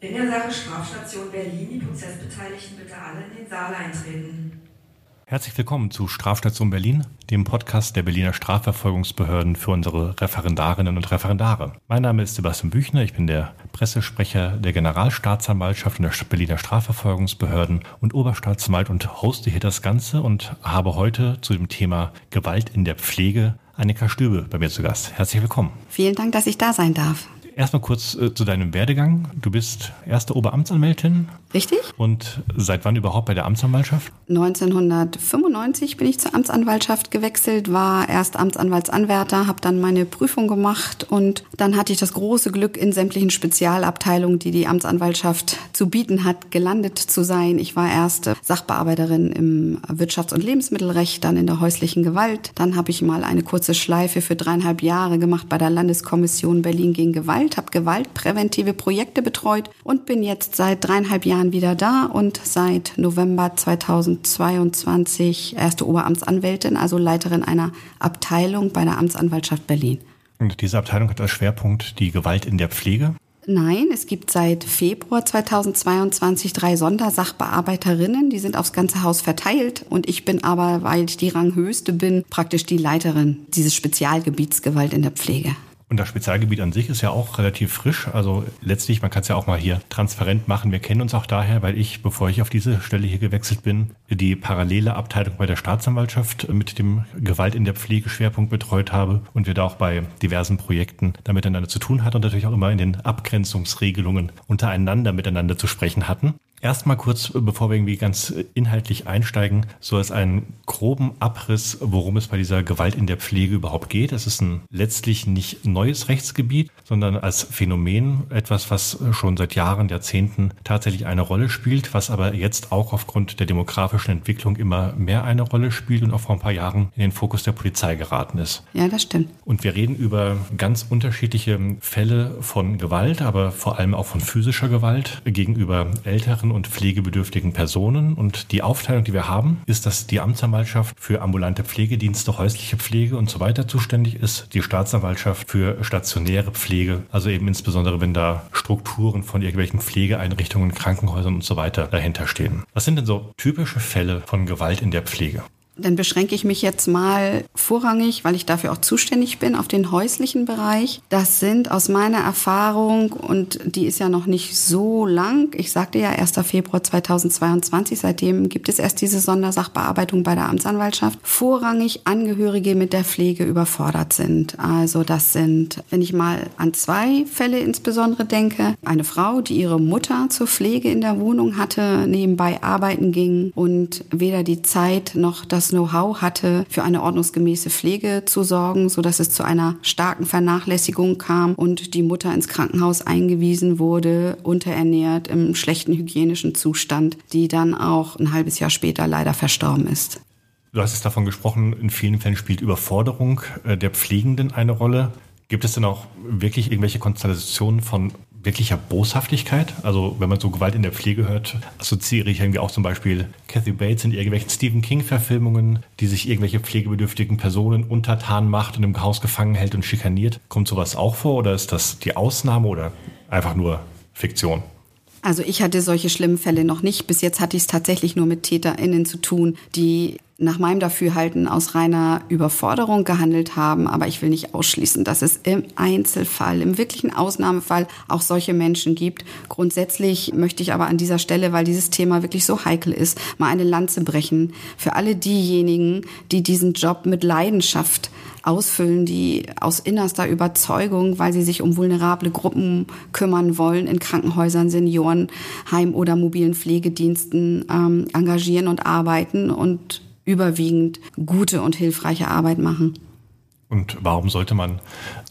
In der Sache Strafstation Berlin, die Prozessbeteiligten bitte alle in den Saal eintreten. Herzlich willkommen zu Strafstation Berlin, dem Podcast der Berliner Strafverfolgungsbehörden für unsere Referendarinnen und Referendare. Mein Name ist Sebastian Büchner, ich bin der Pressesprecher der Generalstaatsanwaltschaft und der Berliner Strafverfolgungsbehörden und Oberstaatsanwalt und hoste hier das Ganze und habe heute zu dem Thema Gewalt in der Pflege Annika Stübe bei mir zu Gast. Herzlich willkommen. Vielen Dank, dass ich da sein darf. Erstmal kurz äh, zu deinem Werdegang. Du bist erste Oberamtsanwältin. Richtig. Und seit wann überhaupt bei der Amtsanwaltschaft? 1995 bin ich zur Amtsanwaltschaft gewechselt, war erst Amtsanwaltsanwärter, habe dann meine Prüfung gemacht und dann hatte ich das große Glück, in sämtlichen Spezialabteilungen, die die Amtsanwaltschaft zu bieten hat, gelandet zu sein. Ich war erste Sachbearbeiterin im Wirtschafts- und Lebensmittelrecht, dann in der häuslichen Gewalt. Dann habe ich mal eine kurze Schleife für dreieinhalb Jahre gemacht bei der Landeskommission Berlin gegen Gewalt Gewalt, habe gewaltpräventive Projekte betreut und bin jetzt seit dreieinhalb Jahren wieder da und seit November 2022 erste Oberamtsanwältin, also Leiterin einer Abteilung bei der Amtsanwaltschaft Berlin. Und diese Abteilung hat als Schwerpunkt die Gewalt in der Pflege? Nein, es gibt seit Februar 2022 drei Sondersachbearbeiterinnen, die sind aufs ganze Haus verteilt und ich bin aber, weil ich die Ranghöchste bin, praktisch die Leiterin dieses Spezialgebiets Gewalt in der Pflege. Und das Spezialgebiet an sich ist ja auch relativ frisch. Also letztlich, man kann es ja auch mal hier transparent machen. Wir kennen uns auch daher, weil ich, bevor ich auf diese Stelle hier gewechselt bin, die parallele Abteilung bei der Staatsanwaltschaft mit dem Gewalt in der Pflege Schwerpunkt betreut habe und wir da auch bei diversen Projekten da miteinander zu tun hatten und natürlich auch immer in den Abgrenzungsregelungen untereinander miteinander zu sprechen hatten. Erstmal kurz, bevor wir irgendwie ganz inhaltlich einsteigen, so als einen groben Abriss, worum es bei dieser Gewalt in der Pflege überhaupt geht. Es ist ein letztlich nicht neues Rechtsgebiet, sondern als Phänomen etwas, was schon seit Jahren, Jahrzehnten tatsächlich eine Rolle spielt, was aber jetzt auch aufgrund der demografischen Entwicklung immer mehr eine Rolle spielt und auch vor ein paar Jahren in den Fokus der Polizei geraten ist. Ja, das stimmt. Und wir reden über ganz unterschiedliche Fälle von Gewalt, aber vor allem auch von physischer Gewalt gegenüber älteren älteren und pflegebedürftigen Personen. Und die Aufteilung, die wir haben, ist, dass die Amtsanwaltschaft für ambulante Pflegedienste, häusliche Pflege und so weiter zuständig ist, die Staatsanwaltschaft für stationäre Pflege, also eben insbesondere, wenn da Strukturen von irgendwelchen Pflegeeinrichtungen, Krankenhäusern und so weiter dahinter stehen. Was sind denn so typische Fälle von Gewalt in der Pflege? Dann beschränke ich mich jetzt mal vorrangig, weil ich dafür auch zuständig bin, auf den häuslichen Bereich. Das sind aus meiner Erfahrung, und die ist ja noch nicht so lang, ich sagte ja 1. Februar 2022, seitdem gibt es erst diese Sondersachbearbeitung bei der Amtsanwaltschaft, vorrangig Angehörige mit der Pflege überfordert sind. Also das sind, wenn ich mal an zwei Fälle insbesondere denke, eine Frau, die ihre Mutter zur Pflege in der Wohnung hatte, nebenbei arbeiten ging und weder die Zeit noch das Know-how hatte, für eine ordnungsgemäße Pflege zu sorgen, so dass es zu einer starken Vernachlässigung kam und die Mutter ins Krankenhaus eingewiesen wurde, unterernährt im schlechten hygienischen Zustand, die dann auch ein halbes Jahr später leider verstorben ist. Du hast es davon gesprochen, in vielen Fällen spielt Überforderung äh, der Pflegenden eine Rolle. Gibt es denn auch wirklich irgendwelche Konstellationen von wirklicher Boshaftigkeit. Also wenn man so Gewalt in der Pflege hört, assoziiere ich irgendwie auch zum Beispiel Kathy Bates in irgendwelchen Stephen King-Verfilmungen, die sich irgendwelche pflegebedürftigen Personen untertan macht und im Haus gefangen hält und schikaniert. Kommt sowas auch vor oder ist das die Ausnahme oder einfach nur Fiktion? Also ich hatte solche schlimmen Fälle noch nicht. Bis jetzt hatte ich es tatsächlich nur mit TäterInnen zu tun, die nach meinem Dafürhalten aus reiner Überforderung gehandelt haben. Aber ich will nicht ausschließen, dass es im Einzelfall, im wirklichen Ausnahmefall auch solche Menschen gibt. Grundsätzlich möchte ich aber an dieser Stelle, weil dieses Thema wirklich so heikel ist, mal eine Lanze brechen für alle diejenigen, die diesen Job mit Leidenschaft ausfüllen, die aus innerster Überzeugung, weil sie sich um vulnerable Gruppen kümmern wollen, in Krankenhäusern, Seniorenheim oder mobilen Pflegediensten ähm, engagieren und arbeiten und überwiegend gute und hilfreiche Arbeit machen. Und warum sollte man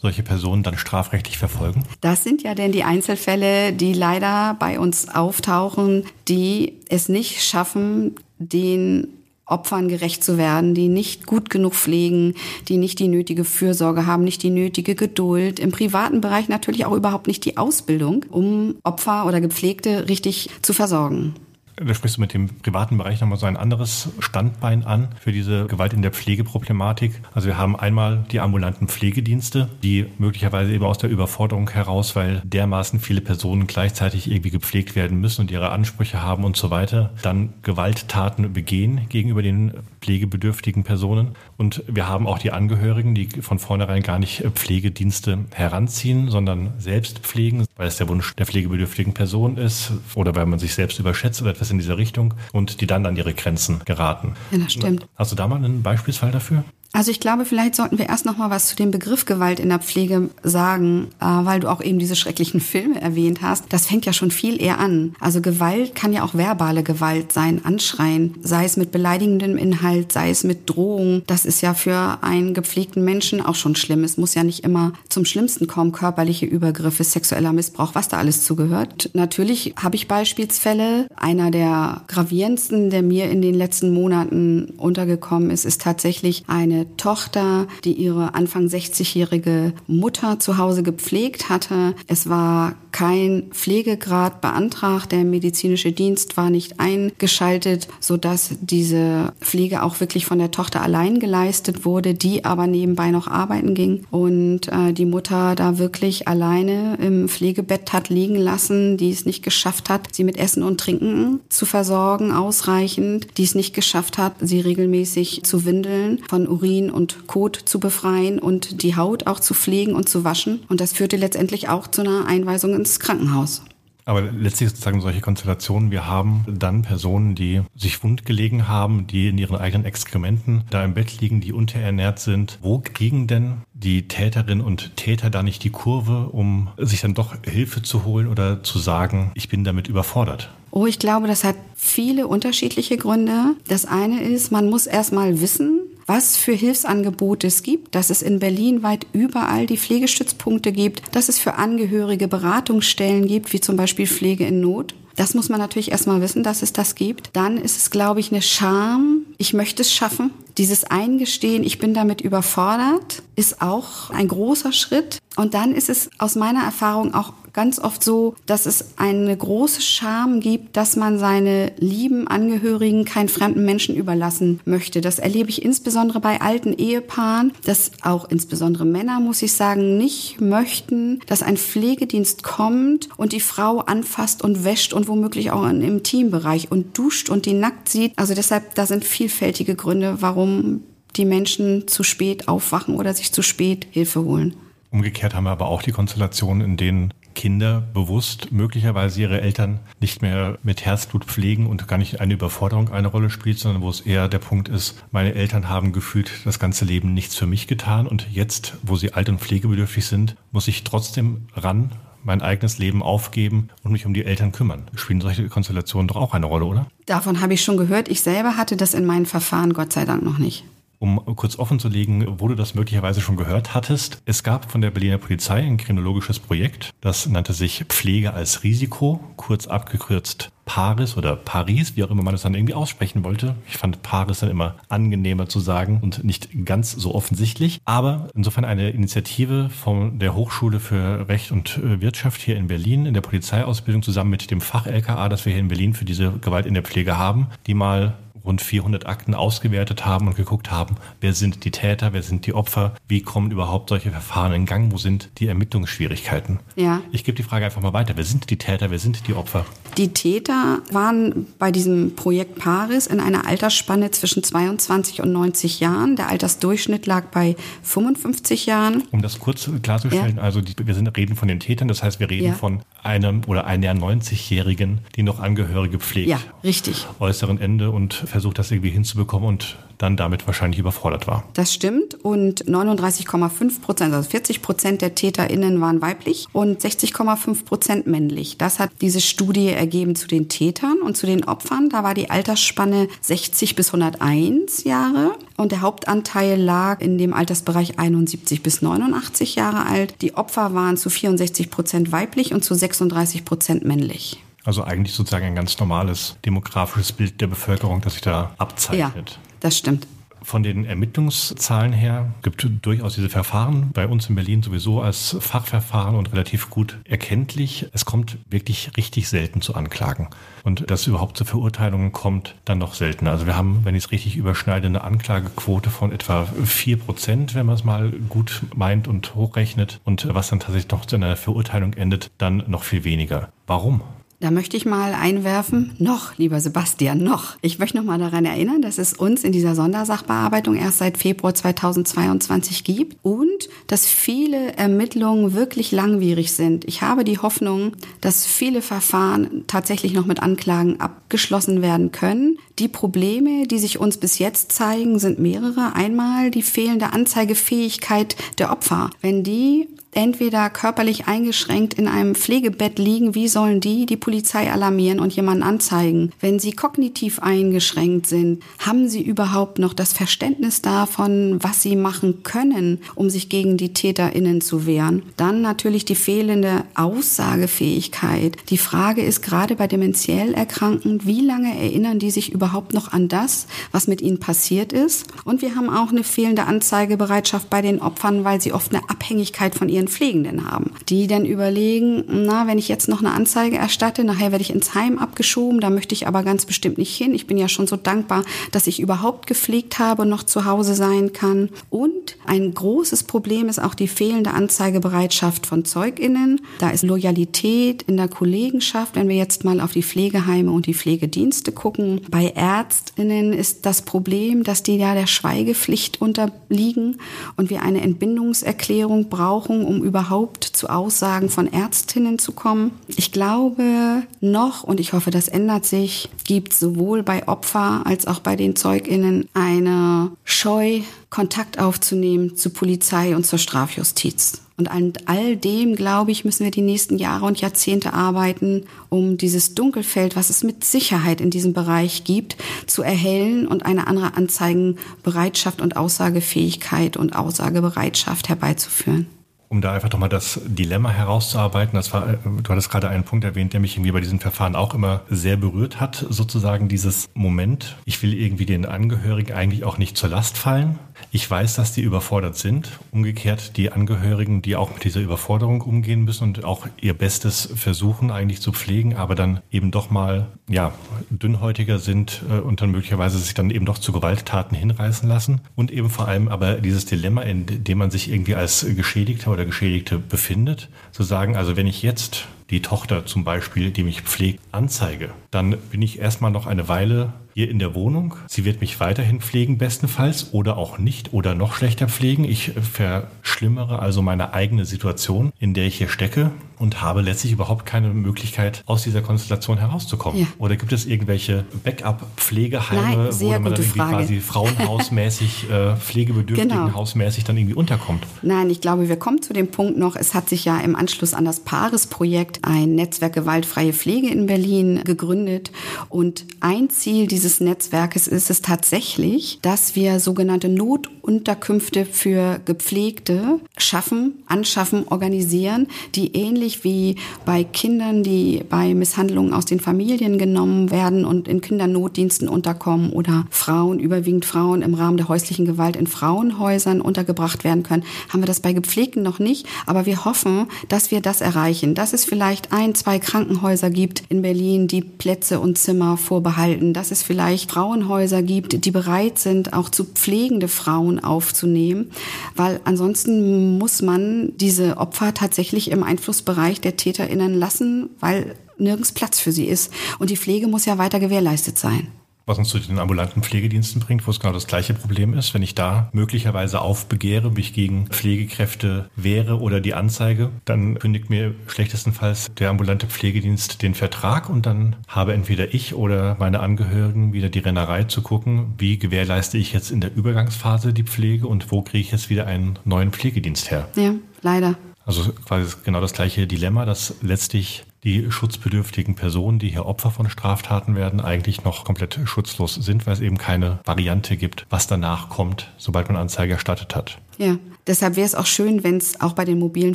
solche Personen dann strafrechtlich verfolgen? Das sind ja denn die Einzelfälle, die leider bei uns auftauchen, die es nicht schaffen, den Opfern gerecht zu werden, die nicht gut genug pflegen, die nicht die nötige Fürsorge haben, nicht die nötige Geduld, im privaten Bereich natürlich auch überhaupt nicht die Ausbildung, um Opfer oder Gepflegte richtig zu versorgen. Da sprichst du mit dem privaten Bereich nochmal so ein anderes Standbein an für diese Gewalt in der Pflegeproblematik. Also wir haben einmal die ambulanten Pflegedienste, die möglicherweise eben aus der Überforderung heraus, weil dermaßen viele Personen gleichzeitig irgendwie gepflegt werden müssen und ihre Ansprüche haben und so weiter, dann Gewalttaten begehen gegenüber den pflegebedürftigen Personen. Und wir haben auch die Angehörigen, die von vornherein gar nicht Pflegedienste heranziehen, sondern selbst pflegen, weil es der Wunsch der pflegebedürftigen Person ist oder weil man sich selbst überschätzt oder etwas in dieser Richtung und die dann an ihre Grenzen geraten. Ja, das stimmt. Hast du da mal einen Beispielsfall dafür? Also ich glaube, vielleicht sollten wir erst noch mal was zu dem Begriff Gewalt in der Pflege sagen, äh, weil du auch eben diese schrecklichen Filme erwähnt hast. Das fängt ja schon viel eher an. Also Gewalt kann ja auch verbale Gewalt sein, Anschreien, sei es mit beleidigendem Inhalt, sei es mit Drohung. Das ist ja für einen gepflegten Menschen auch schon schlimm. Es muss ja nicht immer zum Schlimmsten kommen, körperliche Übergriffe, sexueller Missbrauch, was da alles zugehört. Natürlich habe ich Beispielsfälle. Einer der gravierendsten, der mir in den letzten Monaten untergekommen ist, ist tatsächlich eine Tochter, die ihre Anfang 60-jährige Mutter zu Hause gepflegt hatte. Es war kein Pflegegrad beantragt, der medizinische Dienst war nicht eingeschaltet, so dass diese Pflege auch wirklich von der Tochter allein geleistet wurde, die aber nebenbei noch arbeiten ging. Und äh, die Mutter da wirklich alleine im Pflegebett hat liegen lassen, die es nicht geschafft hat, sie mit Essen und Trinken zu versorgen ausreichend, die es nicht geschafft hat, sie regelmäßig zu windeln, von Urin und Kot zu befreien und die Haut auch zu pflegen und zu waschen und das führte letztendlich auch zu einer Einweisung ins Krankenhaus. Aber letztlich sozusagen solche Konstellationen, wir haben dann Personen, die sich wund gelegen haben, die in ihren eigenen Exkrementen da im Bett liegen, die unterernährt sind. Wo kriegen denn die Täterinnen und Täter da nicht die Kurve, um sich dann doch Hilfe zu holen oder zu sagen, ich bin damit überfordert? Oh, ich glaube, das hat viele unterschiedliche Gründe. Das eine ist, man muss erst mal wissen, was für Hilfsangebote es gibt, dass es in Berlin weit überall die Pflegestützpunkte gibt, dass es für Angehörige Beratungsstellen gibt, wie zum Beispiel Pflege in Not. Das muss man natürlich erstmal wissen, dass es das gibt. Dann ist es, glaube ich, eine Scham. Ich möchte es schaffen. Dieses Eingestehen, ich bin damit überfordert, ist auch ein großer Schritt. Und dann ist es aus meiner Erfahrung auch ganz oft so, dass es eine große Scham gibt, dass man seine lieben Angehörigen keinen fremden Menschen überlassen möchte. Das erlebe ich insbesondere bei alten Ehepaaren, dass auch insbesondere Männer, muss ich sagen, nicht möchten, dass ein Pflegedienst kommt und die Frau anfasst und wäscht und womöglich auch im Intimbereich und duscht und die nackt sieht. Also deshalb, da sind vielfältige Gründe, warum die Menschen zu spät aufwachen oder sich zu spät Hilfe holen. Umgekehrt haben wir aber auch die Konstellation, in denen Kinder bewusst möglicherweise ihre Eltern nicht mehr mit Herzblut pflegen und gar nicht eine Überforderung eine Rolle spielt, sondern wo es eher der Punkt ist, meine Eltern haben gefühlt das ganze Leben nichts für mich getan und jetzt, wo sie alt und pflegebedürftig sind, muss ich trotzdem ran, mein eigenes Leben aufgeben und mich um die Eltern kümmern. Spielen solche Konstellationen doch auch eine Rolle, oder? Davon habe ich schon gehört. Ich selber hatte das in meinen Verfahren Gott sei Dank noch nicht. Um kurz offen zu legen, wo du das möglicherweise schon gehört hattest. Es gab von der Berliner Polizei ein kriminologisches Projekt, das nannte sich Pflege als Risiko, kurz abgekürzt Paris oder Paris, wie auch immer man das dann irgendwie aussprechen wollte. Ich fand Paris dann immer angenehmer zu sagen und nicht ganz so offensichtlich. Aber insofern eine Initiative von der Hochschule für Recht und äh, Wirtschaft hier in Berlin in der Polizeiausbildung zusammen mit dem Fach-LKA, das wir hier in Berlin für diese Gewalt in der Pflege haben, die mal rund 400 Akten ausgewertet haben und geguckt haben, wer sind die Täter, wer sind die Opfer, wie kommen überhaupt solche Verfahren in Gang, wo sind die Ermittlungsschwierigkeiten. Ja. Ich gebe die Frage einfach mal weiter. Wer sind die Täter, wer sind die Opfer? Die Täter waren bei diesem Projekt Paris in einer Altersspanne zwischen 22 und 90 Jahren. Der Altersdurchschnitt lag bei 55 Jahren. Um das kurz klarzustellen, ja. also die, wir sind, reden von den Tätern, das heißt, wir reden ja. von einem oder einer 90-Jährigen, die noch Angehörige pflegt. Ja, richtig. Äußeren Ende und versucht, das irgendwie hinzubekommen und dann damit wahrscheinlich überfordert war. Das stimmt und 39,5 Prozent, also 40 Prozent der TäterInnen waren weiblich und 60,5 Prozent männlich. Das hat diese Studie ergeben zu den Tätern und zu den Opfern. Da war die Altersspanne 60 bis 101 Jahre und der Hauptanteil lag in dem Altersbereich 71 bis 89 Jahre alt. Die Opfer waren zu 64 Prozent weiblich und zu 36 Prozent männlich. Also eigentlich sozusagen ein ganz normales demografisches Bild der Bevölkerung, das sich da abzeichnet. Ja, das stimmt. Von den Ermittlungszahlen her gibt es durchaus diese Verfahren bei uns in Berlin sowieso als Fachverfahren und relativ gut erkenntlich. Es kommt wirklich richtig selten zu Anklagen. Und dass überhaupt zu Verurteilungen kommt, dann noch seltener. Also wir haben, wenn ich es richtig überschneide, eine Anklagequote von etwa vier Prozent, wenn man es mal gut meint und hochrechnet. Und was dann tatsächlich noch zu einer Verurteilung endet, dann noch viel weniger. Warum? Da möchte ich mal einwerfen, noch, lieber Sebastian, noch. Ich möchte noch mal daran erinnern, dass es uns in dieser Sondersachbearbeitung erst seit Februar 2022 gibt und dass viele Ermittlungen wirklich langwierig sind. Ich habe die Hoffnung, dass viele Verfahren tatsächlich noch mit Anklagen abgeschlossen werden können. Die Probleme, die sich uns bis jetzt zeigen, sind mehrere. Einmal die fehlende Anzeigefähigkeit der Opfer. Wenn die entweder körperlich eingeschränkt in einem Pflegebett liegen, wie sollen die die Polizei alarmieren und jemanden anzeigen? Wenn sie kognitiv eingeschränkt sind, haben sie überhaupt noch das Verständnis davon, was sie machen können, um sich gegen die TäterInnen zu wehren? Dann natürlich die fehlende Aussagefähigkeit. Die Frage ist gerade bei dementiell Erkrankten, wie lange erinnern die sich überhaupt noch an das, was mit ihnen passiert ist? Und wir haben auch eine fehlende Anzeigebereitschaft bei den Opfern, weil sie oft eine Abhängigkeit von ihren Pflegenden haben, die dann überlegen, na, wenn ich jetzt noch eine Anzeige erstatte, nachher werde ich ins Heim abgeschoben, da möchte ich aber ganz bestimmt nicht hin. Ich bin ja schon so dankbar, dass ich überhaupt gepflegt habe und noch zu Hause sein kann. Und ein großes Problem ist auch die fehlende Anzeigebereitschaft von ZeugInnen. Da ist Loyalität in der Kollegenschaft, wenn wir jetzt mal auf die Pflegeheime und die Pflegedienste gucken. Bei ÄrztInnen ist das Problem, dass die ja der Schweigepflicht unterliegen und wir eine Entbindungserklärung brauchen, um überhaupt zu Aussagen von Ärztinnen zu kommen. Ich glaube noch, und ich hoffe, das ändert sich, gibt sowohl bei Opfer als auch bei den Zeuginnen eine Scheu, Kontakt aufzunehmen zu Polizei und zur Strafjustiz. Und an all dem, glaube ich, müssen wir die nächsten Jahre und Jahrzehnte arbeiten, um dieses Dunkelfeld, was es mit Sicherheit in diesem Bereich gibt, zu erhellen und eine andere Anzeigenbereitschaft und Aussagefähigkeit und Aussagebereitschaft herbeizuführen um da einfach nochmal das Dilemma herauszuarbeiten, das war, äh, du hattest gerade einen Punkt erwähnt, der mich irgendwie bei diesen Verfahren auch immer sehr berührt hat, sozusagen dieses Moment, ich will irgendwie den Angehörigen eigentlich auch nicht zur Last fallen. Ich weiß, dass die überfordert sind. Umgekehrt die Angehörigen, die auch mit dieser Überforderung umgehen müssen und auch ihr Bestes versuchen eigentlich zu pflegen, aber dann eben doch mal, ja, dünnhäutiger sind äh, und dann möglicherweise sich dann eben doch zu Gewalttaten hinreißen lassen. Und eben vor allem aber dieses Dilemma, in dem man sich irgendwie als Geschädigter oder Geschädigte befindet, zu sagen, also wenn ich jetzt die Tochter zum Beispiel, die mich pflegt, anzeige, dann bin ich erstmal noch eine Weile hier in der Wohnung. Sie wird mich weiterhin pflegen, bestenfalls, oder auch nicht, oder noch schlechter pflegen. Ich verschlimmere also meine eigene Situation, in der ich hier stecke und habe letztlich überhaupt keine Möglichkeit, aus dieser Konstellation herauszukommen. Ja. Oder gibt es irgendwelche Backup-Pflegeheime, wo man dann irgendwie Frage. quasi frauenhausmäßig, äh, pflegebedürftigenhausmäßig genau. dann irgendwie unterkommt? Nein, ich glaube, wir kommen zu dem Punkt noch, es hat sich ja im Anschluss an das Paares-Projekt ein Netzwerk gewaltfreie Pflege in Berlin gegründet. Und ein Ziel dieses Netzwerkes ist es tatsächlich, dass wir sogenannte Notunterkünfte für Gepflegte schaffen, anschaffen, organisieren, die ähnlich wie bei Kindern, die bei Misshandlungen aus den Familien genommen werden und in Kindernotdiensten unterkommen oder Frauen, überwiegend Frauen im Rahmen der häuslichen Gewalt in Frauenhäusern untergebracht werden können, haben wir das bei Gepflegten noch nicht. Aber wir hoffen, dass wir das erreichen, dass es vielleicht ein, zwei Krankenhäuser gibt in Berlin, die Plätze und Zimmer vorbehalten, dass es vielleicht Frauenhäuser gibt, die bereit sind, auch zu pflegende Frauen aufzunehmen, weil ansonsten muss man diese Opfer tatsächlich im Einflussbereich der TäterInnen lassen, weil nirgends Platz für sie ist. Und die Pflege muss ja weiter gewährleistet sein was uns zu den ambulanten Pflegediensten bringt, wo es genau das gleiche Problem ist. Wenn ich da möglicherweise aufbegehre, mich gegen Pflegekräfte wehre oder die Anzeige, dann kündigt mir schlechtestenfalls der ambulante Pflegedienst den Vertrag und dann habe entweder ich oder meine Angehörigen wieder die Rennerei zu gucken, wie gewährleiste ich jetzt in der Übergangsphase die Pflege und wo kriege ich jetzt wieder einen neuen Pflegedienst her. Ja, leider. Also quasi genau das gleiche Dilemma, dass letztlich die schutzbedürftigen Personen, die hier Opfer von Straftaten werden, eigentlich noch komplett schutzlos sind, weil es eben keine Variante gibt, was danach kommt, sobald man Anzeige erstattet hat. Ja, deshalb wäre es auch schön, wenn es auch bei den mobilen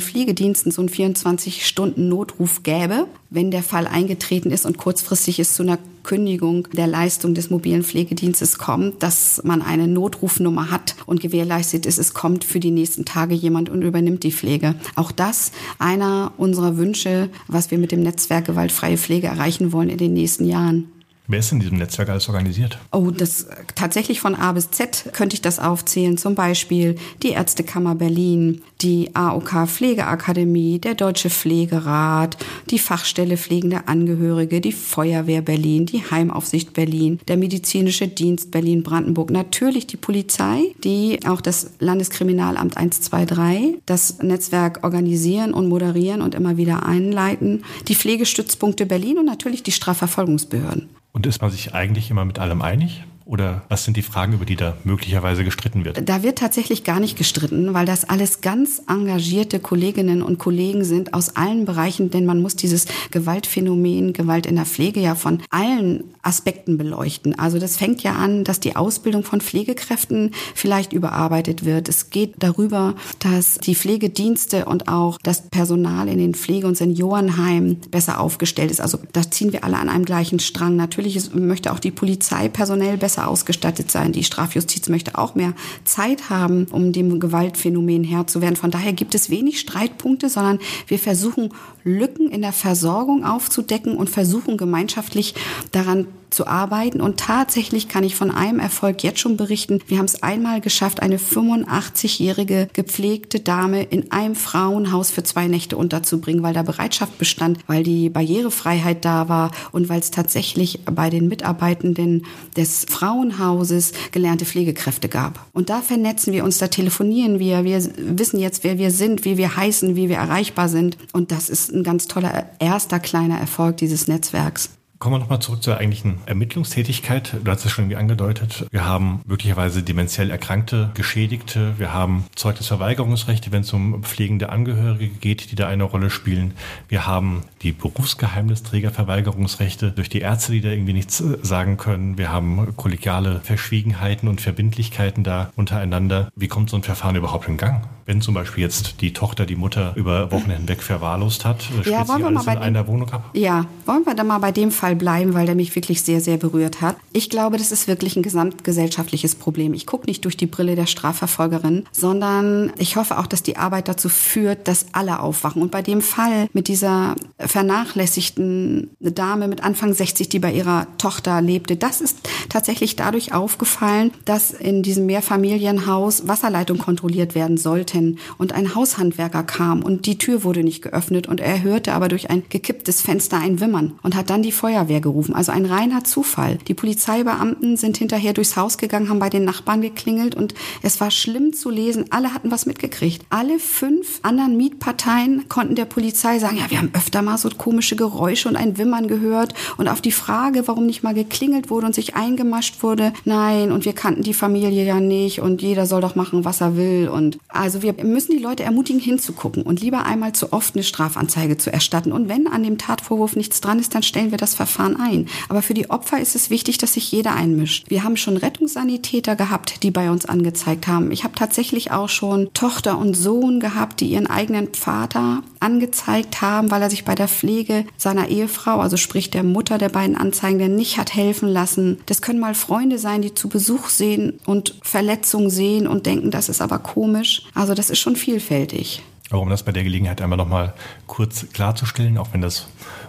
Pflegediensten so einen 24-Stunden-Notruf gäbe, wenn der Fall eingetreten ist und kurzfristig es zu einer Kündigung der Leistung des mobilen Pflegedienstes kommt, dass man eine Notrufnummer hat und gewährleistet ist, es kommt für die nächsten Tage jemand und übernimmt die Pflege. Auch das einer unserer Wünsche, was wir mit dem Netzwerk gewaltfreie Pflege erreichen wollen in den nächsten Jahren. Wer ist in diesem Netzwerk alles organisiert? Oh, das tatsächlich von A bis Z könnte ich das aufzählen. Zum Beispiel die Ärztekammer Berlin, die AOK Pflegeakademie, der Deutsche Pflegerat, die Fachstelle Pflegende Angehörige, die Feuerwehr Berlin, die Heimaufsicht Berlin, der Medizinische Dienst Berlin-Brandenburg, natürlich die Polizei, die auch das Landeskriminalamt 123, das Netzwerk organisieren und moderieren und immer wieder einleiten, die Pflegestützpunkte Berlin und natürlich die Strafverfolgungsbehörden. Und ist man sich eigentlich immer mit allem einig? Oder was sind die Fragen, über die da möglicherweise gestritten wird? Da wird tatsächlich gar nicht gestritten, weil das alles ganz engagierte Kolleginnen und Kollegen sind aus allen Bereichen, denn man muss dieses Gewaltphänomen, Gewalt in der Pflege ja von allen Aspekten beleuchten. Also das fängt ja an, dass die Ausbildung von Pflegekräften vielleicht überarbeitet wird. Es geht darüber, dass die Pflegedienste und auch das Personal in den Pflege- und Seniorenheimen besser aufgestellt ist. Also da ziehen wir alle an einem gleichen Strang. Natürlich ist, möchte auch die Polizei personell besser besser ausgestattet sein. Die Strafjustiz möchte auch mehr Zeit haben, um dem Gewaltphänomen Herr zu werden. Von daher gibt es wenig Streitpunkte, sondern wir versuchen Lücken in der Versorgung aufzudecken und versuchen gemeinschaftlich daran zu arbeiten. Und tatsächlich kann ich von einem Erfolg jetzt schon berichten. Wir haben es einmal geschafft, eine 85-jährige gepflegte Dame in einem Frauenhaus für zwei Nächte unterzubringen, weil da Bereitschaft bestand, weil die Barrierefreiheit da war und weil es tatsächlich bei den Mitarbeitenden des Frauenhauses gelernte Pflegekräfte gab. Und da vernetzen wir uns, da telefonieren wir, wir wissen jetzt, wer wir sind, wie wir heißen, wie wir erreichbar sind. Und das ist ein ganz toller erster kleiner Erfolg dieses Netzwerks. Kommen wir nochmal zurück zur eigentlichen Ermittlungstätigkeit. Du hast es schon angedeutet. Wir haben möglicherweise dementiell erkrankte Geschädigte. Wir haben Zeugnisverweigerungsrechte, wenn es um pflegende Angehörige geht, die da eine Rolle spielen. Wir haben die Berufsgeheimnisträgerverweigerungsrechte durch die Ärzte, die da irgendwie nichts äh, sagen können. Wir haben kollegiale Verschwiegenheiten und Verbindlichkeiten da untereinander. Wie kommt so ein Verfahren überhaupt in Gang? Wenn zum Beispiel jetzt die Tochter die Mutter über Wochen hinweg verwahrlost hat, äh, ja, wollen wir mal bei in einer Wohnung ab? Ja, wollen wir da mal bei dem Fall bleiben, weil der mich wirklich sehr, sehr berührt hat. Ich glaube, das ist wirklich ein gesamtgesellschaftliches Problem. Ich gucke nicht durch die Brille der Strafverfolgerin, sondern ich hoffe auch, dass die Arbeit dazu führt, dass alle aufwachen. Und bei dem Fall mit dieser vernachlässigten Dame mit Anfang 60, die bei ihrer Tochter lebte, das ist tatsächlich dadurch aufgefallen, dass in diesem Mehrfamilienhaus Wasserleitung kontrolliert werden sollten und ein Haushandwerker kam und die Tür wurde nicht geöffnet und er hörte aber durch ein gekipptes Fenster ein Wimmern und hat dann die Feuer Feuerwehr gerufen. Also ein reiner Zufall. Die Polizeibeamten sind hinterher durchs Haus gegangen, haben bei den Nachbarn geklingelt und es war schlimm zu lesen. Alle hatten was mitgekriegt. Alle fünf anderen Mietparteien konnten der Polizei sagen, ja, wir haben öfter mal so komische Geräusche und ein Wimmern gehört. Und auf die Frage, warum nicht mal geklingelt wurde und sich eingemascht wurde, nein, und wir kannten die Familie ja nicht und jeder soll doch machen, was er will. Und also wir müssen die Leute ermutigen, hinzugucken und lieber einmal zu oft eine Strafanzeige zu erstatten. Und wenn an dem Tatvorwurf nichts dran ist, dann stellen wir das Verfahren ein. Aber für die Opfer ist es wichtig, dass sich jeder einmischt. Wir haben schon Rettungssanitäter gehabt, die bei uns angezeigt haben. Ich habe tatsächlich auch schon Tochter und Sohn gehabt, die ihren eigenen Vater angezeigt haben, weil er sich bei der Pflege seiner Ehefrau, also sprich der Mutter der beiden Anzeigenden, nicht hat helfen lassen. Das können mal Freunde sein, die zu Besuch sehen und Verletzungen sehen und denken, das ist aber komisch. Also das ist schon vielfältig. Aber um das bei der Gelegenheit einmal noch mal kurz klarzustellen, auch wenn das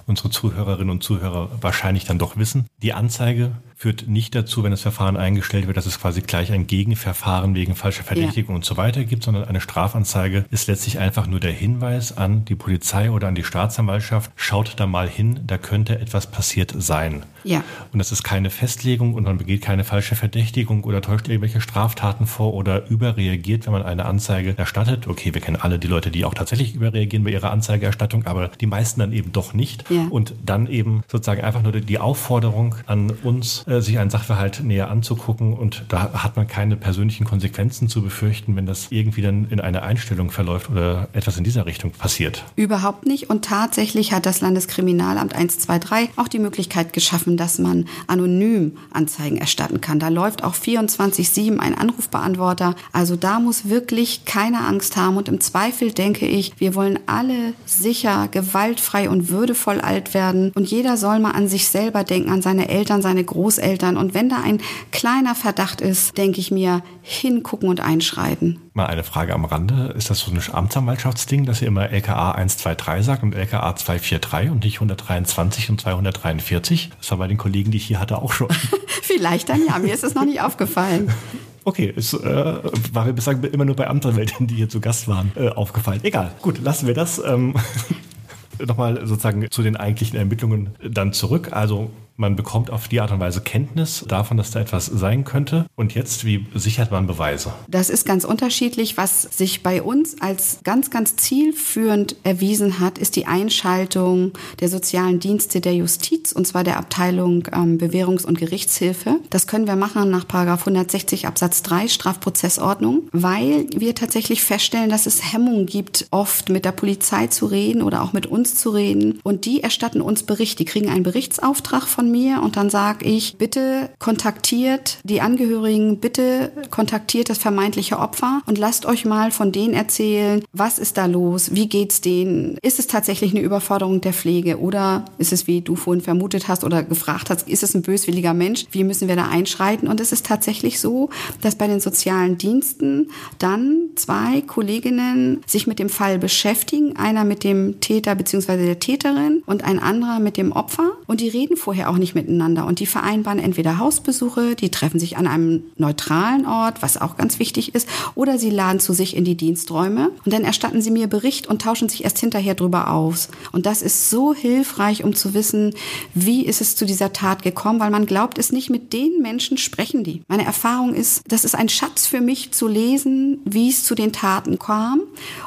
unsere Zuhörerinnen und Zuhörer wahrscheinlich dann doch wissen. Die Anzeige führt nicht dazu, wenn das Verfahren eingestellt wird, dass es quasi gleich ein Gegenverfahren wegen falscher Verdächtigung ja. und so weiter gibt, sondern eine Strafanzeige ist letztlich einfach nur der Hinweis an die Polizei oder an die Staatsanwaltschaft, schaut da mal hin, da könnte etwas passiert sein. Ja. Und das ist keine Festlegung und man begeht keine falsche Verdächtigung oder täuscht irgendwelche Straftaten vor oder überreagiert, wenn man eine Anzeige erstattet. Okay, wir kennen alle die Leute, die auch tatsächlich überreagieren bei ihrer Anzeigeerstattung, aber die meisten dann eben doch nicht. Ja. Und dann eben sozusagen einfach nur die Aufforderung an uns, sich einen Sachverhalt näher anzugucken und da hat man keine persönlichen Konsequenzen zu befürchten, wenn das irgendwie dann in eine Einstellung verläuft oder etwas in dieser Richtung passiert. Überhaupt nicht und tatsächlich hat das Landeskriminalamt 123 auch die Möglichkeit geschaffen, dass man anonym Anzeigen erstatten kann. Da läuft auch 24-7 ein Anrufbeantworter. Also da muss wirklich keine Angst haben und im Zweifel denke ich, wir wollen alle sicher, gewaltfrei und würdevoll alt werden und jeder soll mal an sich selber denken, an seine Eltern, seine Großeltern und wenn da ein kleiner Verdacht ist, denke ich mir, hingucken und einschreiten. Mal eine Frage am Rande. Ist das so ein Amtsanwaltschaftsding, dass ihr immer LKA 123 sagt und LKA 243 und nicht 123 und 243? Das war bei den Kollegen, die ich hier hatte, auch schon. Vielleicht dann ja. Mir ist es noch nicht aufgefallen. Okay, es äh, war mir bislang immer nur bei Amtsanwälten, die hier zu Gast waren, äh, aufgefallen. Egal, gut, lassen wir das. Ähm, Nochmal sozusagen zu den eigentlichen Ermittlungen dann zurück. Also man bekommt auf die Art und Weise Kenntnis davon, dass da etwas sein könnte. Und jetzt, wie sichert man Beweise? Das ist ganz unterschiedlich. Was sich bei uns als ganz, ganz zielführend erwiesen hat, ist die Einschaltung der sozialen Dienste der Justiz, und zwar der Abteilung ähm, Bewährungs- und Gerichtshilfe. Das können wir machen nach 160 Absatz 3 Strafprozessordnung, weil wir tatsächlich feststellen, dass es Hemmungen gibt, oft mit der Polizei zu reden oder auch mit uns zu reden. Und die erstatten uns Bericht. Die kriegen einen Berichtsauftrag von von mir und dann sage ich, bitte kontaktiert die Angehörigen, bitte kontaktiert das vermeintliche Opfer und lasst euch mal von denen erzählen, was ist da los, wie geht's denen, ist es tatsächlich eine Überforderung der Pflege oder ist es, wie du vorhin vermutet hast oder gefragt hast, ist es ein böswilliger Mensch, wie müssen wir da einschreiten und es ist tatsächlich so, dass bei den sozialen Diensten dann zwei Kolleginnen sich mit dem Fall beschäftigen, einer mit dem Täter bzw. der Täterin und ein anderer mit dem Opfer und die reden vorher auch auch nicht miteinander. Und die vereinbaren entweder Hausbesuche, die treffen sich an einem neutralen Ort, was auch ganz wichtig ist, oder sie laden zu sich in die Diensträume und dann erstatten sie mir Bericht und tauschen sich erst hinterher drüber aus. Und das ist so hilfreich, um zu wissen, wie ist es zu dieser Tat gekommen, weil man glaubt es nicht, mit den Menschen sprechen die. Meine Erfahrung ist, das ist ein Schatz für mich zu lesen, wie es zu den Taten kam.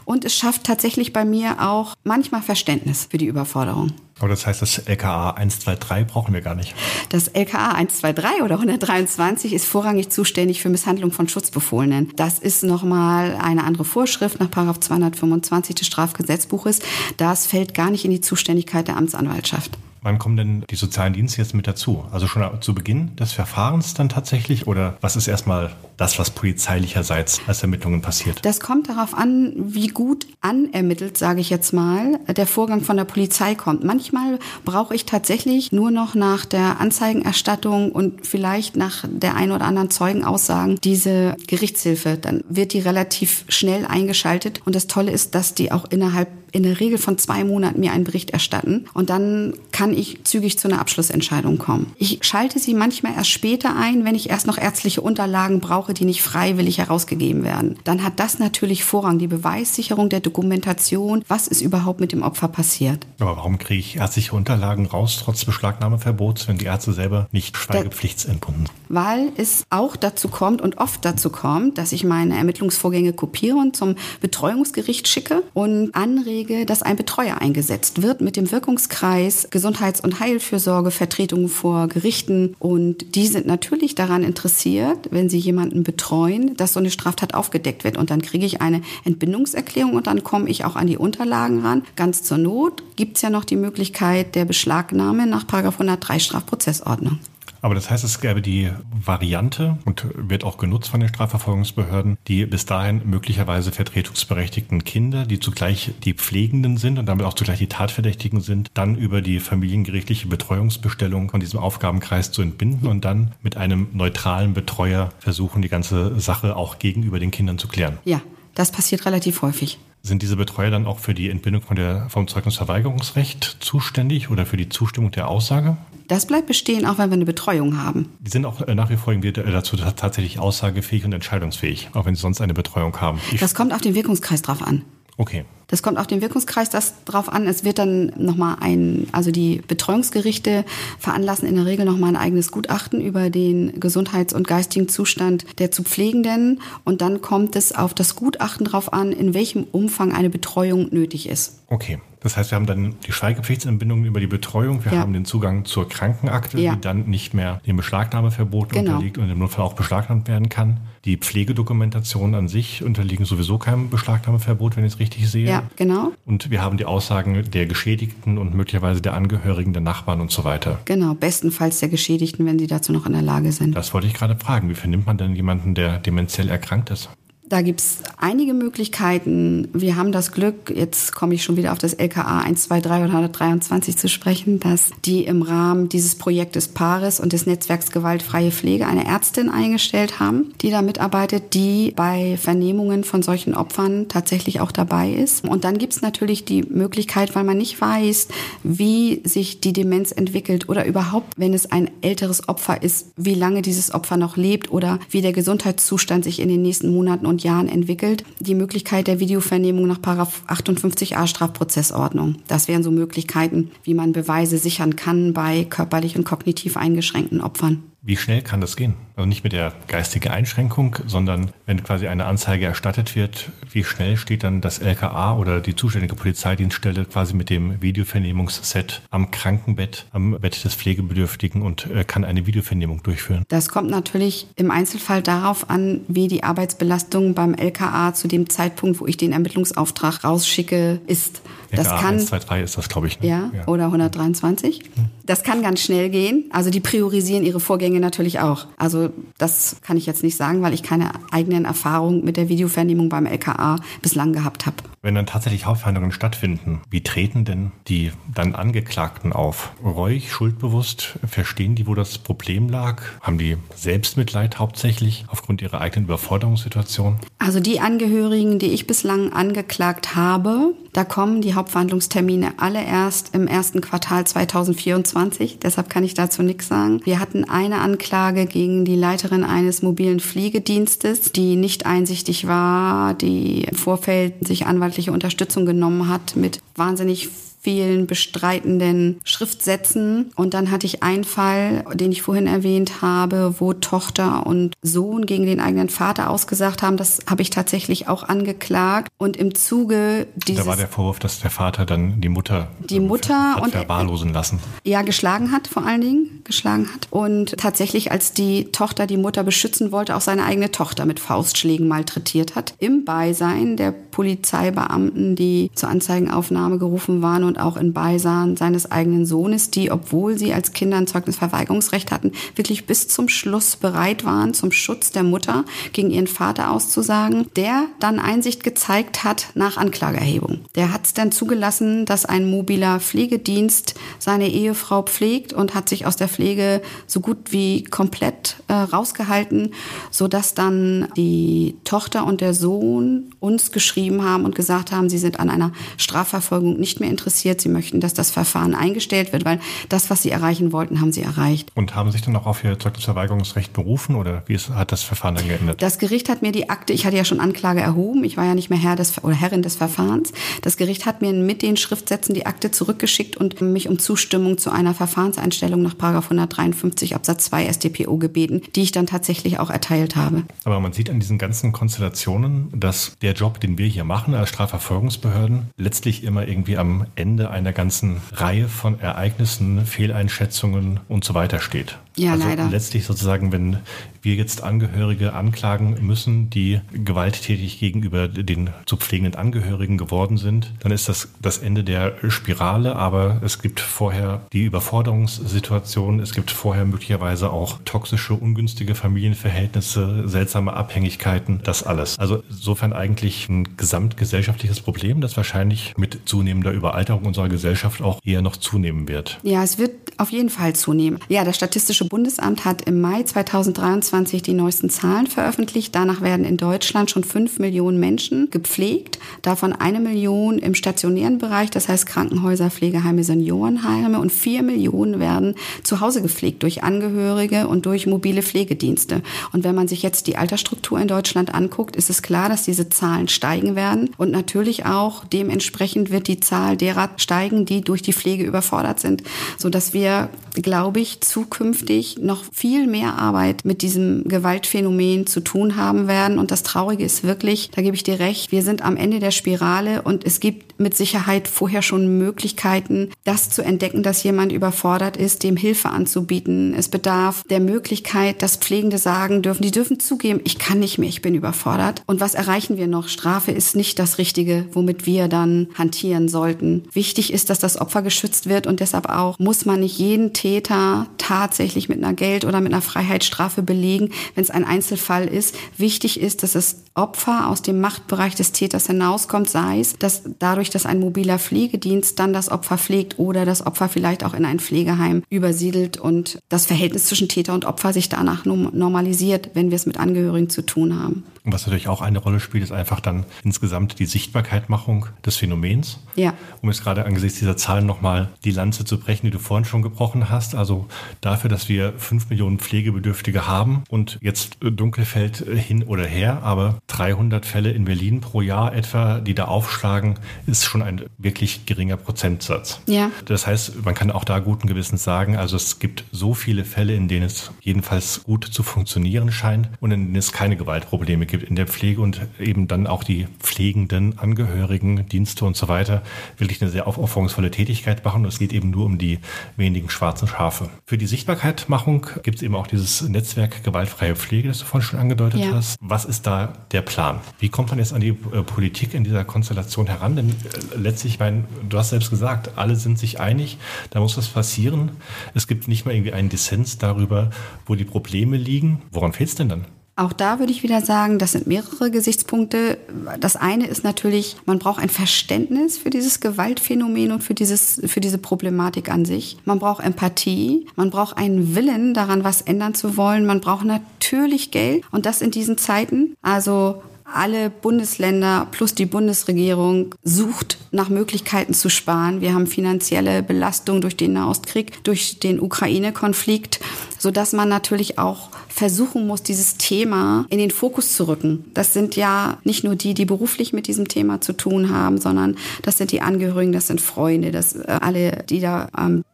Und es schafft tatsächlich bei mir auch manchmal Verständnis für die Überforderung. Aber das heißt, das LKA 123 brauchen wir gar nicht. Das LKA 123 oder 123 ist vorrangig zuständig für Misshandlung von Schutzbefohlenen. Das ist nochmal eine andere Vorschrift nach 225 des Strafgesetzbuches. Das fällt gar nicht in die Zuständigkeit der Amtsanwaltschaft. Wann kommen denn die sozialen Dienste jetzt mit dazu? Also schon zu Beginn des Verfahrens dann tatsächlich? Oder was ist erstmal das, was polizeilicherseits als Ermittlungen passiert? Das kommt darauf an, wie gut anermittelt, sage ich jetzt mal, der Vorgang von der Polizei kommt. Manchmal brauche ich tatsächlich nur noch nach der Anzeigenerstattung und vielleicht nach der ein oder anderen Zeugenaussagen diese Gerichtshilfe. Dann wird die relativ schnell eingeschaltet. Und das Tolle ist, dass die auch innerhalb in der Regel von zwei Monaten mir einen Bericht erstatten und dann kann ich zügig zu einer Abschlussentscheidung kommen. Ich schalte sie manchmal erst später ein, wenn ich erst noch ärztliche Unterlagen brauche, die nicht freiwillig herausgegeben werden. Dann hat das natürlich Vorrang, die Beweissicherung der Dokumentation, was ist überhaupt mit dem Opfer passiert. Aber warum kriege ich ärztliche Unterlagen raus, trotz Beschlagnahmeverbots, wenn die Ärzte selber nicht schweigepflichtsentbunden sind? Weil es auch dazu kommt und oft dazu kommt, dass ich meine Ermittlungsvorgänge kopiere und zum Betreuungsgericht schicke und anrege, Anträge, dass ein Betreuer eingesetzt wird mit dem Wirkungskreis Gesundheits- und Heilfürsorge, Vertretungen vor Gerichten. Und die sind natürlich daran interessiert, wenn sie jemanden betreuen, dass so eine Straftat aufgedeckt wird. Und dann kriege ich eine Entbindungserklärung und dann komme ich auch an die Unterlagen ran. Ganz zur Not gibt es ja noch die Möglichkeit der Beschlagnahme nach 103 Strafprozessordnung. Aber das heißt, es gäbe die Variante und wird auch genutzt von den Strafverfolgungsbehörden, die bis dahin möglicherweise vertretungsberechtigten Kinder, die zugleich die Pflegenden sind und damit auch zugleich die Tatverdächtigen sind, dann über die familiengerichtliche Betreuungsbestellung von diesem Aufgabenkreis zu entbinden und dann mit einem neutralen Betreuer versuchen, die ganze Sache auch gegenüber den Kindern zu klären. Ja, das passiert relativ häufig. Sind diese Betreuer dann auch für die Entbindung von der, vom Zeugnisverweigerungsrecht zuständig oder für die Zustimmung der Aussage? Das bleibt bestehen, auch wenn wir eine Betreuung haben. Die sind auch äh, nach wie vor dazu tatsächlich aussagefähig und entscheidungsfähig, auch wenn sie sonst eine Betreuung haben. Ich das kommt auf den Wirkungskreis drauf an. Okay. Das kommt auf den Wirkungskreis das drauf an. Es wird dann nochmal ein, also die Betreuungsgerichte veranlassen in der Regel nochmal ein eigenes Gutachten über den Gesundheits- und geistigen Zustand der zu Pflegenden. Und dann kommt es auf das Gutachten drauf an, in welchem Umfang eine Betreuung nötig ist. Okay. Das heißt, wir haben dann die Schweigepflichtsentbindung über die Betreuung, wir Ja. haben den Zugang zur Krankenakte, Ja. die dann nicht mehr dem Beschlagnahmeverbot Genau. unterliegt und im Notfall auch beschlagnahmt werden kann. Die Pflegedokumentation an sich unterliegen sowieso keinem Beschlagnahmeverbot, wenn ich es richtig sehe. Ja, genau. Und wir haben die Aussagen der Geschädigten und möglicherweise der Angehörigen, der Nachbarn und so weiter. Genau, bestenfalls der Geschädigten, wenn sie dazu noch in der Lage sind. Das wollte ich gerade fragen. Wie vernimmt man denn jemanden, der dementiell erkrankt ist? Da gibt's einige Möglichkeiten. Wir haben das Glück, jetzt komme ich schon wieder auf das LKA 12323 zu sprechen, dass die im Rahmen dieses Projektes Paris und des Netzwerks Gewaltfreie Pflege eine Ärztin eingestellt haben, die da mitarbeitet, die bei Vernehmungen von solchen Opfern tatsächlich auch dabei ist. Und dann gibt's natürlich die Möglichkeit, weil man nicht weiß, wie sich die Demenz entwickelt oder überhaupt, wenn es ein älteres Opfer ist, wie lange dieses Opfer noch lebt oder wie der Gesundheitszustand sich in den nächsten Monaten und Jahren entwickelt, die Möglichkeit der Videovernehmung nach Paragraph 58a Strafprozessordnung. Das wären so Möglichkeiten, wie man Beweise sichern kann bei körperlich und kognitiv eingeschränkten Opfern. Wie schnell kann das gehen? Also nicht mit der geistigen Einschränkung, sondern wenn quasi eine Anzeige erstattet wird, wie schnell steht dann das LKA oder die zuständige Polizeidienststelle quasi mit dem Videovernehmungsset am Krankenbett, am Bett des Pflegebedürftigen und äh, kann eine Videovernehmung durchführen? Das kommt natürlich im Einzelfall darauf an, wie die Arbeitsbelastung beim LKA zu dem Zeitpunkt, wo ich den Ermittlungsauftrag rausschicke, ist. Das kann 123 ist das, glaube ich. Ne? Ja, oder 123. Das kann ganz schnell gehen. Also die priorisieren ihre Vorgänge natürlich auch. Also das kann ich jetzt nicht sagen, weil ich keine eigenen Erfahrungen mit der Videovernehmung beim LKA bislang gehabt habe. Wenn dann tatsächlich Hauptverhandlungen stattfinden, wie treten denn die dann Angeklagten auf? Reuig, schuldbewusst? Verstehen die, wo das Problem lag? Haben die Selbstmitleid hauptsächlich aufgrund ihrer eigenen Überforderungssituation? Also die Angehörigen, die ich bislang angeklagt habe, da kommen die Hauptverhandlungstermine alle erst im ersten Quartal 2024. Deshalb kann ich dazu nichts sagen. Wir hatten eine Anklage gegen die Leiterin eines mobilen Pflegedienstes, die nicht einsichtig war, die im Vorfeld sich anwaltliche Unterstützung genommen hat mit wahnsinnig vielen bestreitenden Schriftsätzen. Und dann hatte ich einen Fall, den ich vorhin erwähnt habe, wo Tochter und Sohn gegen den eigenen Vater ausgesagt haben. Das habe ich tatsächlich auch angeklagt. Und im Zuge dieses... Da war der Vorwurf, dass der Vater dann die Mutter, Die Mutter hat und- verwahrlosen lassen. ja geschlagen hat, vor allen Dingen geschlagen hat. Und tatsächlich, als die Tochter die Mutter beschützen wollte, auch seine eigene Tochter mit Faustschlägen malträtiert hat. Im Beisein der Polizeibeamten, die zur Anzeigenaufnahme gerufen waren und auch in Beisein seines eigenen Sohnes, die, obwohl sie als Kinder ein Zeugnisverweigerungsrecht hatten, wirklich bis zum Schluss bereit waren, zum Schutz der Mutter gegen ihren Vater auszusagen, der dann Einsicht gezeigt hat nach Anklageerhebung. Der hat es dann zugelassen, dass ein mobiler Pflegedienst seine Ehefrau pflegt und hat sich aus der Pflege so gut wie komplett äh, rausgehalten, sodass dann die Tochter und der Sohn uns geschrieben haben und gesagt haben, sie sind an einer Strafverfolgung nicht mehr interessiert. Sie möchten, dass das Verfahren eingestellt wird, weil das, was sie erreichen wollten, haben sie erreicht. Und haben sich dann auch auf ihr Zeugnisverweigerungsrecht berufen oder wie ist, hat das Verfahren dann geändert? Das Gericht hat mir die Akte, ich hatte ja schon Anklage erhoben, ich war ja nicht mehr Herr des oder Herrin des Verfahrens. Das Gericht hat mir mit den Schriftsätzen die Akte zurückgeschickt und mich um Zustimmung zu einer Verfahrenseinstellung nach 153 Absatz 2 StPO gebeten, die ich dann tatsächlich auch erteilt habe. Aber man sieht an diesen ganzen Konstellationen, dass der Job, den wir hier machen als Strafverfolgungsbehörden, letztlich immer irgendwie am Ende einer ganzen Reihe von Ereignissen, Fehleinschätzungen und so weiter steht. Ja, also leider. letztlich sozusagen, wenn wir jetzt Angehörige anklagen müssen, die gewalttätig gegenüber den zu pflegenden Angehörigen geworden sind, dann ist das das Ende der Spirale. Aber es gibt vorher die Überforderungssituation, es gibt vorher möglicherweise auch toxische, ungünstige Familienverhältnisse, seltsame Abhängigkeiten, das alles. Also insofern eigentlich ein gesamtgesellschaftliches Problem, das wahrscheinlich mit zunehmender Überalterung unserer Gesellschaft auch eher noch zunehmen wird. Ja, es wird auf jeden Fall zunehmen. Ja, das Statistische Bundesamt hat im Mai 2023 die neuesten Zahlen veröffentlicht. Danach werden in Deutschland schon fünf Millionen Menschen gepflegt, davon eine Million im stationären Bereich, das heißt Krankenhäuser, Pflegeheime, Seniorenheime und vier Millionen werden zu Hause gepflegt durch Angehörige und durch mobile Pflegedienste. Und wenn man sich jetzt die Altersstruktur in Deutschland anguckt, ist es klar, dass diese Zahlen steigen werden und natürlich auch dementsprechend wird die Zahl derer steigen, die durch die Pflege überfordert sind, so dass wir wir, glaube ich, zukünftig noch viel mehr Arbeit mit diesem Gewaltphänomen zu tun haben werden. Und das Traurige ist wirklich, da gebe ich dir recht, wir sind am Ende der Spirale und es gibt mit Sicherheit vorher schon Möglichkeiten, das zu entdecken, dass jemand überfordert ist, dem Hilfe anzubieten. Es bedarf der Möglichkeit, dass Pflegende sagen dürfen, die dürfen zugeben, ich kann nicht mehr, ich bin überfordert. Und was erreichen wir noch? Strafe ist nicht das Richtige, womit wir dann hantieren sollten. Wichtig ist, dass das Opfer geschützt wird und deshalb auch muss man nicht jeden Täter tatsächlich mit einer Geld- oder mit einer Freiheitsstrafe belegen, wenn es ein Einzelfall ist. Wichtig ist, dass das Opfer aus dem Machtbereich des Täters hinauskommt, sei es, dass dadurch, dass ein mobiler Pflegedienst dann das Opfer pflegt oder das Opfer vielleicht auch in ein Pflegeheim übersiedelt und das Verhältnis zwischen Täter und Opfer sich danach normalisiert, wenn wir es mit Angehörigen zu tun haben. Und was natürlich auch eine Rolle spielt, ist einfach dann insgesamt die Sichtbarkeitmachung des Phänomens. Ja. Um jetzt gerade angesichts dieser Zahlen nochmal die Lanze zu brechen, die du vorhin schon gebrochen hast. Also dafür, dass wir fünf Millionen Pflegebedürftige haben und jetzt Dunkelfeld hin oder her, aber 300 Fälle in Berlin pro Jahr etwa, die da aufschlagen, ist schon ein wirklich geringer Prozentsatz. Ja. Das heißt, man kann auch da guten Gewissens sagen, also es gibt so viele Fälle, in denen es jedenfalls gut zu funktionieren scheint und in denen es keine Gewaltprobleme gibt in der Pflege und eben dann auch die pflegenden Angehörigen, Dienste und so weiter wirklich eine sehr aufopferungsvolle Tätigkeit machen. Und es geht eben nur um die wenigen schwarzen Schafe. Für die Sichtbarkeitmachung gibt es eben auch dieses Netzwerk gewaltfreie Pflege, das du vorhin schon angedeutet ja. hast. Was ist da der Plan? Wie kommt man jetzt an die äh, Politik in dieser Konstellation heran? Denn äh, letztlich, ich meine, du hast selbst gesagt, alle sind sich einig, da muss was passieren. Es gibt nicht mal irgendwie einen Dissens darüber, wo die Probleme liegen. Woran fehlt es denn dann? Auch da würde ich wieder sagen, das sind mehrere Gesichtspunkte. Das eine ist natürlich, man braucht ein Verständnis für dieses Gewaltphänomen und für, dieses, für diese Problematik an sich. Man braucht Empathie, man braucht einen Willen daran, was ändern zu wollen. Man braucht natürlich Geld und das in diesen Zeiten. Also alle Bundesländer plus die Bundesregierung sucht nach Möglichkeiten zu sparen. Wir haben finanzielle Belastung durch den Nahostkrieg, durch den Ukraine-Konflikt, so dass man natürlich auch versuchen muss, dieses Thema in den Fokus zu rücken. Das sind ja nicht nur die, die beruflich mit diesem Thema zu tun haben, sondern das sind die Angehörigen, das sind Freunde, das äh, alle, die da ähm,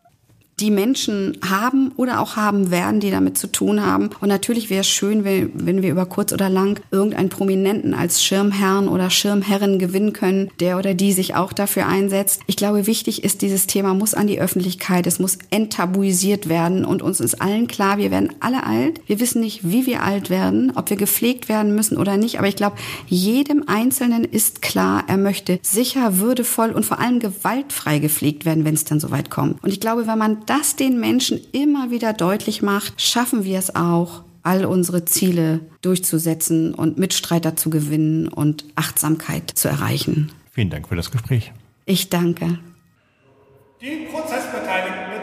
die Menschen haben oder auch haben werden, die damit zu tun haben. Und natürlich wäre es schön, wenn, wir über kurz oder lang irgendeinen Prominenten als Schirmherrn oder Schirmherrin gewinnen können, der oder die sich auch dafür einsetzt. Ich glaube, wichtig ist, dieses Thema muss an die Öffentlichkeit, es muss enttabuisiert werden und uns ist allen klar, wir werden alle alt. Wir wissen nicht, wie wir alt werden, ob wir gepflegt werden müssen oder nicht, aber ich glaube, jedem Einzelnen ist klar, er möchte sicher, würdevoll und vor allem gewaltfrei gepflegt werden, wenn es dann soweit kommt. Und ich glaube, wenn man das den Menschen immer wieder deutlich macht, schaffen wir es auch, all unsere Ziele durchzusetzen und Mitstreiter zu gewinnen und Achtsamkeit zu erreichen. Vielen Dank für das Gespräch. Ich danke. Die Prozessbeteiligten